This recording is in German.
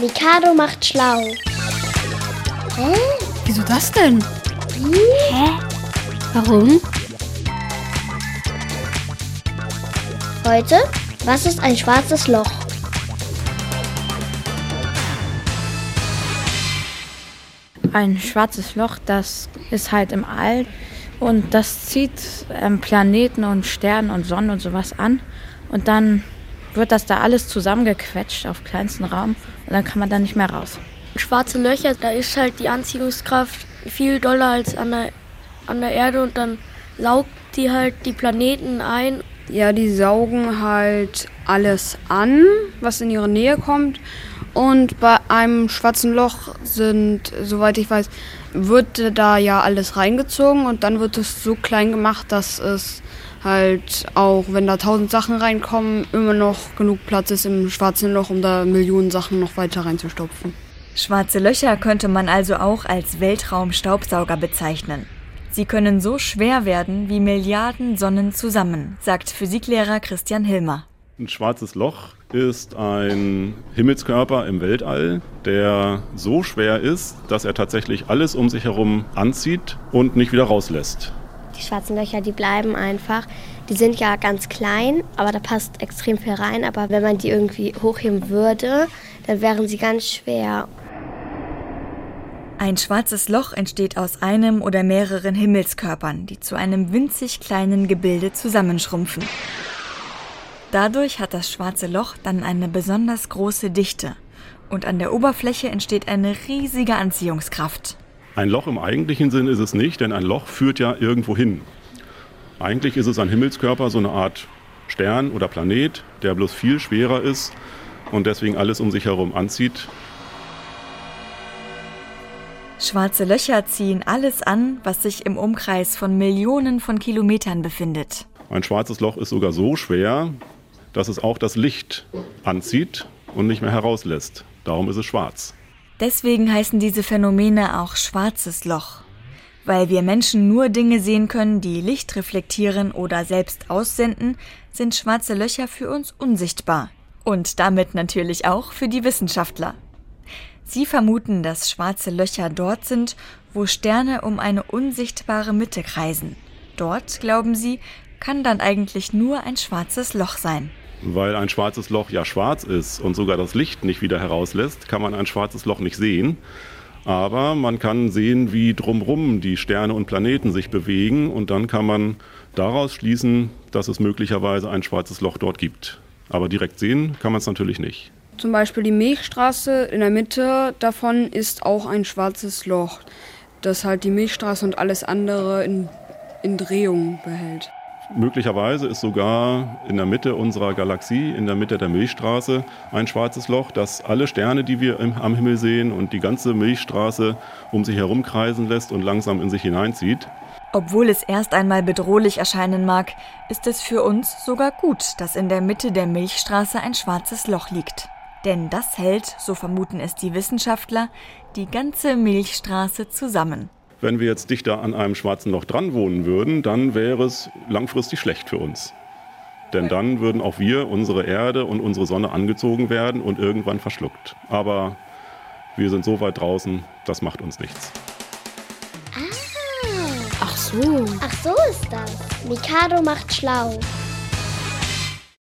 Mikado macht schlau. Hä? Wieso das denn? Hä? Warum? Heute, was ist ein schwarzes Loch? Ein schwarzes Loch, das ist halt im All und das zieht ähm, Planeten und Sterne und Sonnen und sowas an und dann wird das da alles zusammengequetscht auf kleinsten Raum und dann kann man da nicht mehr raus. Schwarze Löcher, da ist halt die Anziehungskraft viel doller als an der, an der Erde und dann saugt die halt die Planeten ein. Ja, die saugen halt alles an, was in ihre Nähe kommt. Und bei einem schwarzen Loch sind, soweit ich weiß, wird da ja alles reingezogen und dann wird es so klein gemacht, dass es halt auch, wenn da tausend Sachen reinkommen, immer noch genug Platz ist im schwarzen Loch, um da Millionen Sachen noch weiter reinzustopfen. Schwarze Löcher könnte man also auch als Weltraumstaubsauger bezeichnen. Sie können so schwer werden wie Milliarden Sonnen zusammen, sagt Physiklehrer Christian Hilmer. Ein schwarzes Loch ist ein Himmelskörper im Weltall, der so schwer ist, dass er tatsächlich alles um sich herum anzieht und nicht wieder rauslässt. Die schwarzen Löcher, die bleiben einfach. Die sind ja ganz klein, aber da passt extrem viel rein. Aber wenn man die irgendwie hochheben würde, dann wären sie ganz schwer. Ein schwarzes Loch entsteht aus einem oder mehreren Himmelskörpern, die zu einem winzig kleinen Gebilde zusammenschrumpfen. Dadurch hat das schwarze Loch dann eine besonders große Dichte und an der Oberfläche entsteht eine riesige Anziehungskraft. Ein Loch im eigentlichen Sinn ist es nicht, denn ein Loch führt ja irgendwo hin. Eigentlich ist es ein Himmelskörper, so eine Art Stern oder Planet, der bloß viel schwerer ist und deswegen alles um sich herum anzieht. Schwarze Löcher ziehen alles an, was sich im Umkreis von Millionen von Kilometern befindet. Ein schwarzes Loch ist sogar so schwer, dass es auch das Licht anzieht und nicht mehr herauslässt. Darum ist es schwarz. Deswegen heißen diese Phänomene auch schwarzes Loch. Weil wir Menschen nur Dinge sehen können, die Licht reflektieren oder selbst aussenden, sind schwarze Löcher für uns unsichtbar. Und damit natürlich auch für die Wissenschaftler. Sie vermuten, dass schwarze Löcher dort sind, wo Sterne um eine unsichtbare Mitte kreisen. Dort, glauben sie, kann dann eigentlich nur ein schwarzes Loch sein. Weil ein schwarzes Loch ja schwarz ist und sogar das Licht nicht wieder herauslässt, kann man ein schwarzes Loch nicht sehen. Aber man kann sehen, wie drumrum die Sterne und Planeten sich bewegen und dann kann man daraus schließen, dass es möglicherweise ein schwarzes Loch dort gibt. Aber direkt sehen kann man es natürlich nicht. Zum Beispiel die Milchstraße in der Mitte davon ist auch ein schwarzes Loch, das halt die Milchstraße und alles andere in, in Drehung behält. Möglicherweise ist sogar in der Mitte unserer Galaxie, in der Mitte der Milchstraße, ein schwarzes Loch, das alle Sterne, die wir im, am Himmel sehen und die ganze Milchstraße um sich herum kreisen lässt und langsam in sich hineinzieht. Obwohl es erst einmal bedrohlich erscheinen mag, ist es für uns sogar gut, dass in der Mitte der Milchstraße ein schwarzes Loch liegt. Denn das hält, so vermuten es die Wissenschaftler, die ganze Milchstraße zusammen. Wenn wir jetzt dichter an einem schwarzen Loch dran wohnen würden, dann wäre es langfristig schlecht für uns. Denn dann würden auch wir, unsere Erde und unsere Sonne angezogen werden und irgendwann verschluckt. Aber wir sind so weit draußen, das macht uns nichts. Ach so. Ach so ist das. Mikado macht schlau.